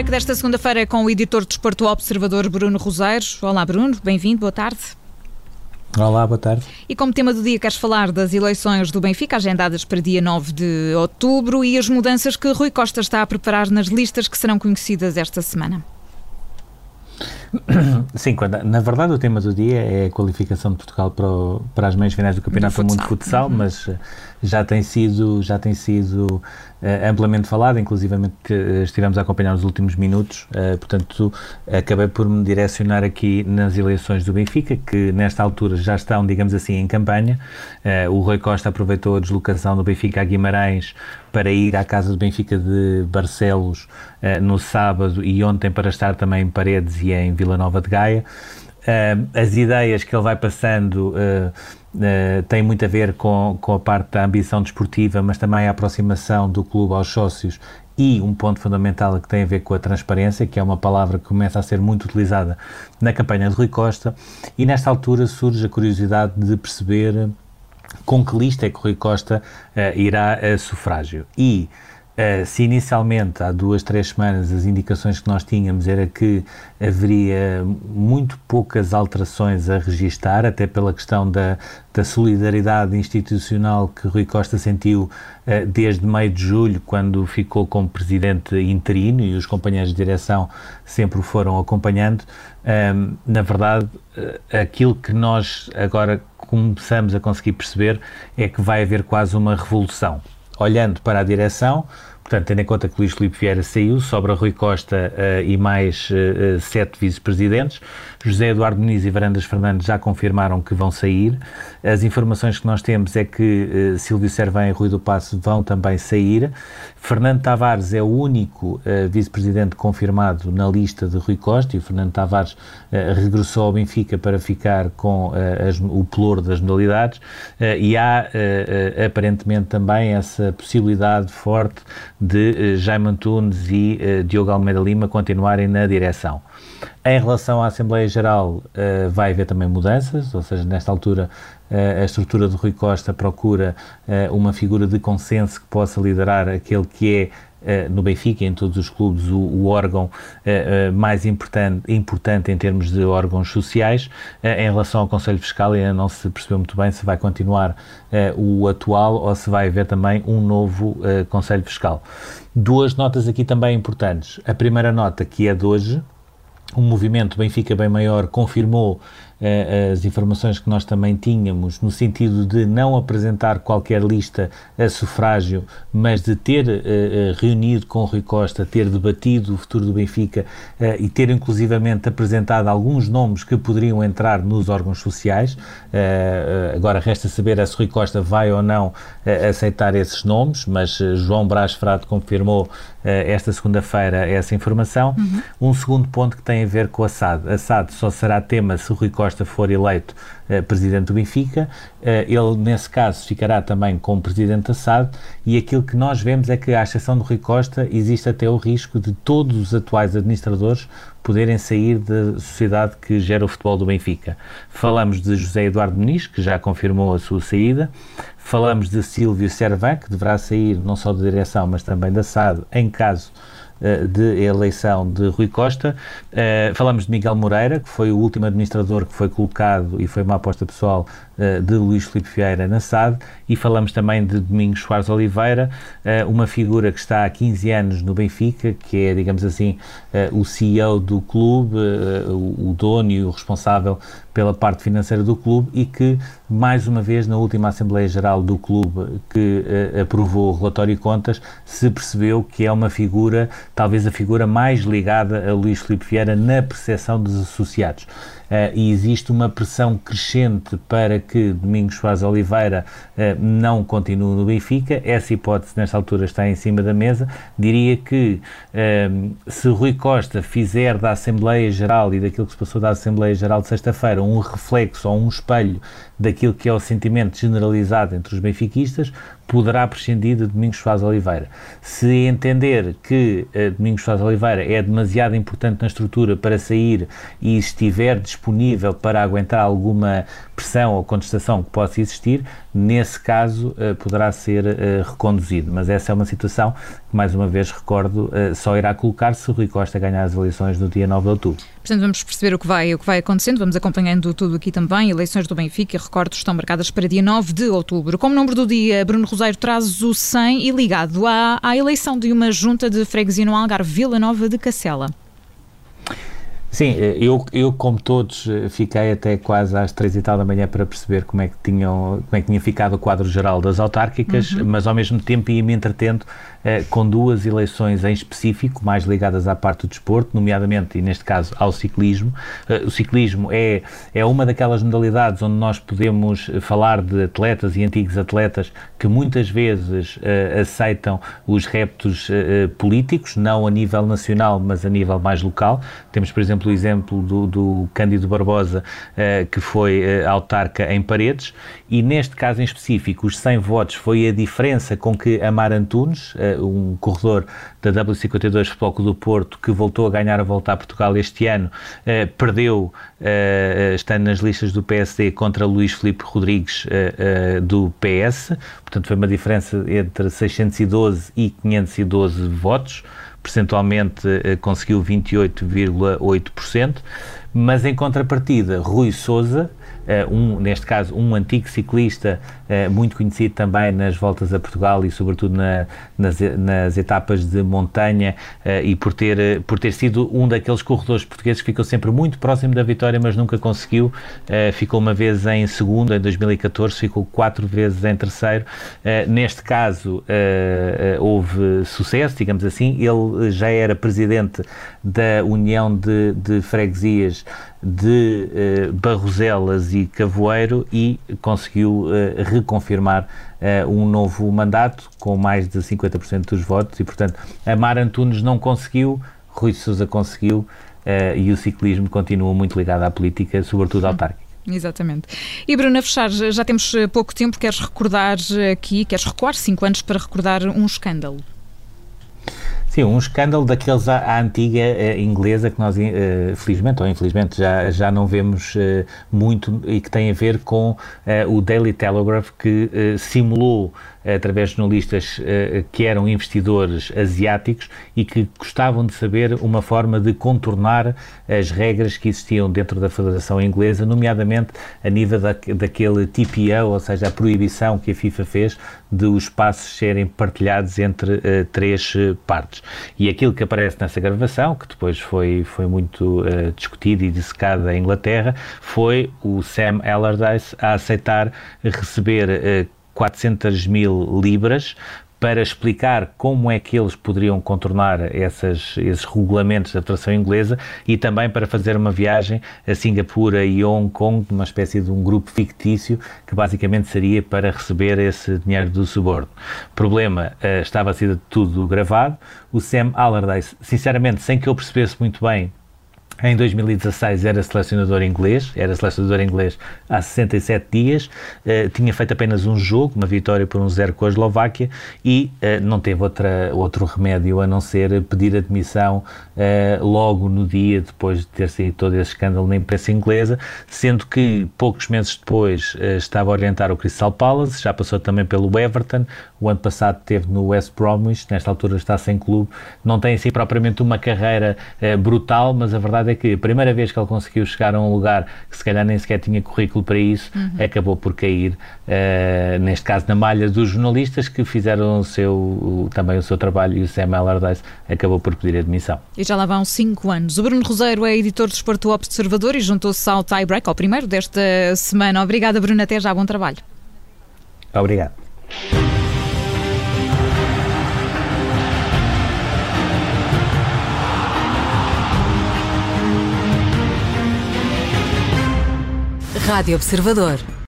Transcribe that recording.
break desta segunda-feira é com o editor de Desporto Observador Bruno Roseiros. Olá Bruno, bem-vindo, boa tarde. Olá, boa tarde. E como tema do dia, queres falar das eleições do Benfica, agendadas para dia 9 de outubro, e as mudanças que Rui Costa está a preparar nas listas que serão conhecidas esta semana. Sim, quando, na verdade o tema do dia é a qualificação de Portugal para, o, para as meias finais do Campeonato do, do Mundo de Futsal, uhum. mas eh, já tem sido, já tem sido uh, amplamente falado, inclusivamente que uh, estivemos a acompanhar nos últimos minutos, uh, portanto acabei por me direcionar aqui nas eleições do Benfica, que nesta altura já estão, digamos assim, em campanha. o Rui Costa aproveitou a deslocação do Benfica a Guimarães para ir à casa do Benfica de Barcelos no sábado e ontem para estar também em Paredes e em Vila Nova de Gaia. as ideias que ele vai passando Uh, tem muito a ver com, com a parte da ambição desportiva, mas também a aproximação do clube aos sócios e um ponto fundamental que tem a ver com a transparência, que é uma palavra que começa a ser muito utilizada na campanha de Rui Costa, e nesta altura surge a curiosidade de perceber com que lista é que Rui Costa uh, irá a sufrágio. E Uh, se inicialmente, há duas, três semanas, as indicações que nós tínhamos era que haveria muito poucas alterações a registar, até pela questão da, da solidariedade institucional que Rui Costa sentiu uh, desde meio de julho, quando ficou como presidente interino e os companheiros de direção sempre o foram acompanhando. Uh, na verdade, aquilo que nós agora começamos a conseguir perceber é que vai haver quase uma revolução olhando para a direção, Portanto, tendo em conta que Luís Filipe Vieira saiu, sobra Rui Costa uh, e mais uh, sete vice-presidentes. José Eduardo Muniz e Varandas Fernandes já confirmaram que vão sair. As informações que nós temos é que uh, Silvio Servém e Rui do Passo vão também sair. Fernando Tavares é o único vice-presidente confirmado na lista de Rui Costa e o Fernando Tavares regressou ao Benfica para ficar com as, o pelour das modalidades e há aparentemente também essa possibilidade forte de uh, Jaime Antunes e uh, Diogo Almeida Lima continuarem na direção. Em relação à Assembleia Geral, uh, vai haver também mudanças, ou seja, nesta altura a estrutura de Rui Costa procura uma figura de consenso que possa liderar aquele que é no Benfica e em todos os clubes o, o órgão uh, uh, mais importante, importante em termos de órgãos sociais. em relação ao Conselho Fiscal, ainda não se percebeu muito bem se vai continuar o atual ou se vai haver também um novo Conselho Fiscal. Duas notas aqui também importantes. A primeira nota, que é de hoje, o movimento Benfica Bem Maior confirmou uh, as informações que nós também tínhamos, no sentido de não apresentar qualquer lista a sufrágio, mas de ter uh, reunido com Rui Costa, ter debatido o futuro do Benfica e ter inclusivamente apresentado alguns nomes que poderiam entrar nos órgãos sociais. agora resta saber se Rui Costa vai ou não aceitar esses nomes, mas João Brás Frado confirmou esta segunda-feira essa informação. Uhum. Um segundo ponto que tem a ver com a SAD. A SAD só será tema se Rui Costa Costa for eleito uh, presidente do Benfica, uh, ele, nesse caso, ficará também como presidente da SAD e aquilo que nós vemos é que, à exceção do Rui Costa, existe até o risco de todos os atuais administradores poderem sair da sociedade que gera o futebol do Benfica. Falamos de José Eduardo Muniz, que já confirmou a sua saída, falamos de Silvio Servan, que deverá sair não só da direção, mas também da SAD, em caso eh, de eleição de Rui Costa. Uh, falamos de Miguel Moreira, que foi o último administrador que foi colocado e foi uma aposta pessoal uh, de Luís Filipe Vieira na SAD. E falamos também de Domingos Soares Oliveira, uh, uma figura que está há 15 anos no Benfica, que é, digamos assim, o CEO do clube, o dono e o responsável pela parte financeira do clube e que, mais uma vez, na última Assembleia Geral do clube que uh, aprovou o relatório de contas, se percebeu que é uma figura, talvez a figura mais ligada a Luís Filipe Vieira na percepção dos associados uh, e existe uma pressão crescente para que Domingos Soares Oliveira uh, não continue no Benfica. Essa hipótese, nesta altura, está em cima da mesa. Diria que uh, se Rui Costa fizer da Assembleia Geral e daquilo que se passou da Assembleia Geral de sexta-feira um reflexo ou um espelho daquilo que é o sentimento generalizado entre os benfiquistas, poderá prescindir de Domingos Soares Oliveira. Se entender que uh, Domingos Soares Oliveira é demasiado importante na estrutura para sair e estiver disponível para aguentar alguma pressão ou contestação que possa existir, nesse caso uh, poderá ser uh, reconduzido. Mas essa é uma situação que mais uma vez recordo, só irá colocar se o Rui Costa ganhar as eleições no dia 9 de outubro. Portanto, vamos perceber o que vai, o que vai acontecendo, vamos acompanhando tudo aqui também. Eleições do Benfica, recordo, estão marcadas para dia 9 de outubro. Como número do dia, Bruno Rosário traz o 100 e ligado à, à eleição de uma junta de freguesia no Algarve Vila Nova de Cacela. Sim, eu, eu como todos fiquei até quase às três e tal da manhã para perceber como é que tinham como é que tinha ficado o quadro geral das autárquicas, uhum. mas ao mesmo tempo ia-me entretendo eh, com duas eleições em específico, mais ligadas à parte do desporto, nomeadamente, e neste caso, ao ciclismo. Eh, o ciclismo é, é uma daquelas modalidades onde nós podemos falar de atletas e antigos atletas que muitas vezes eh, aceitam os reptos políticos, não a nível nacional, mas a nível mais local. Temos, por exemplo, o exemplo do, do Cândido Barbosa, que foi autarca em Paredes, e neste caso em específico, os 100 votos foi a diferença com que Amar Antunes, um corredor da W52 Futebol do Porto, que voltou a ganhar a volta a Portugal este ano, eh, perdeu, eh, estando nas listas do PSD, contra Luís Filipe Rodrigues eh, do PS, portanto foi uma diferença entre 612 e 512 votos, percentualmente conseguiu 28,8%, mas em contrapartida, Rui Souza, um, neste caso um antigo ciclista muito conhecido também nas voltas a Portugal e sobretudo na, nas, nas, etapas de montanha eh, e por ter, eh, por ter sido um daqueles corredores portugueses que ficou sempre muito próximo da vitória, mas nunca conseguiu. ficou uma vez em segundo, em 2014, ficou quatro vezes em terceiro. neste caso, houve sucesso, digamos assim. Ele já era presidente da União de, de Freguesias de Barroselas e Cavoeiro e conseguiu reconfirmar uh, um novo mandato com mais de 50% dos votos e, portanto, Amar Antunes não conseguiu, Rui Sousa conseguiu uh, e o ciclismo continua muito ligado à política, sobretudo autárquica. Exatamente. E Bruno, a fechar, já temos eh, pouco tempo, queres recordar aqui, queres recuar cinco anos para recordar um escândalo? Sim, um escândalo daqueles à, à antiga uh, inglesa que nós, uh, felizmente ou infelizmente, já, já não vemos uh, muito e que tem a ver com o Daily Telegraph, que simulou através de jornalistas que eram investidores asiáticos e que gostavam de saber uma forma de contornar as regras que existiam dentro da Federação Inglesa, nomeadamente a nível da, daquele TPO, ou seja, a proibição que a FIFA fez de os passos serem partilhados entre três partes. E aquilo que aparece nessa gravação, que depois foi, foi muito uh, discutido e dissecado em Inglaterra, foi o Sam Allardyce a aceitar receber uh, 400 mil libras para explicar como é que eles poderiam contornar essas, esses regulamentos da tração inglesa e também para fazer uma viagem a Singapura e Hong Kong, uma espécie de um grupo fictício que basicamente seria para receber esse dinheiro do suborno. Problema, uh, estava a ser tudo gravado. O Sam Allardyce, sinceramente, sem que eu percebesse muito bem em 2016 era selecionador inglês, era selecionador inglês há 67 dias, uh, tinha feito apenas um jogo, uma vitória por um zero com a Eslováquia e uh, não teve outra, outro remédio a não ser pedir admissão uh, logo no dia depois de ter saído todo esse escândalo na imprensa inglesa, sendo que poucos meses depois estava a orientar o Crystal Palace, já passou também pelo Everton, o ano passado esteve no West Bromwich, nesta altura está sem clube, não tem assim propriamente uma carreira brutal, mas a verdade é que a primeira vez que ele conseguiu chegar a um lugar que se calhar nem sequer tinha currículo para isso, uhum. acabou por cair, uh, neste caso, na malha dos jornalistas que fizeram o seu, o, também o seu trabalho e o Sam Allardyce acabou por pedir admissão. E já lá vão cinco anos. O Bruno Roseiro é editor do Esporto Observador e juntou-se ao tie-break, ao primeiro desta semana. Obrigada, Bruno. Até já. Bom trabalho. Obrigado. Rádio Observador.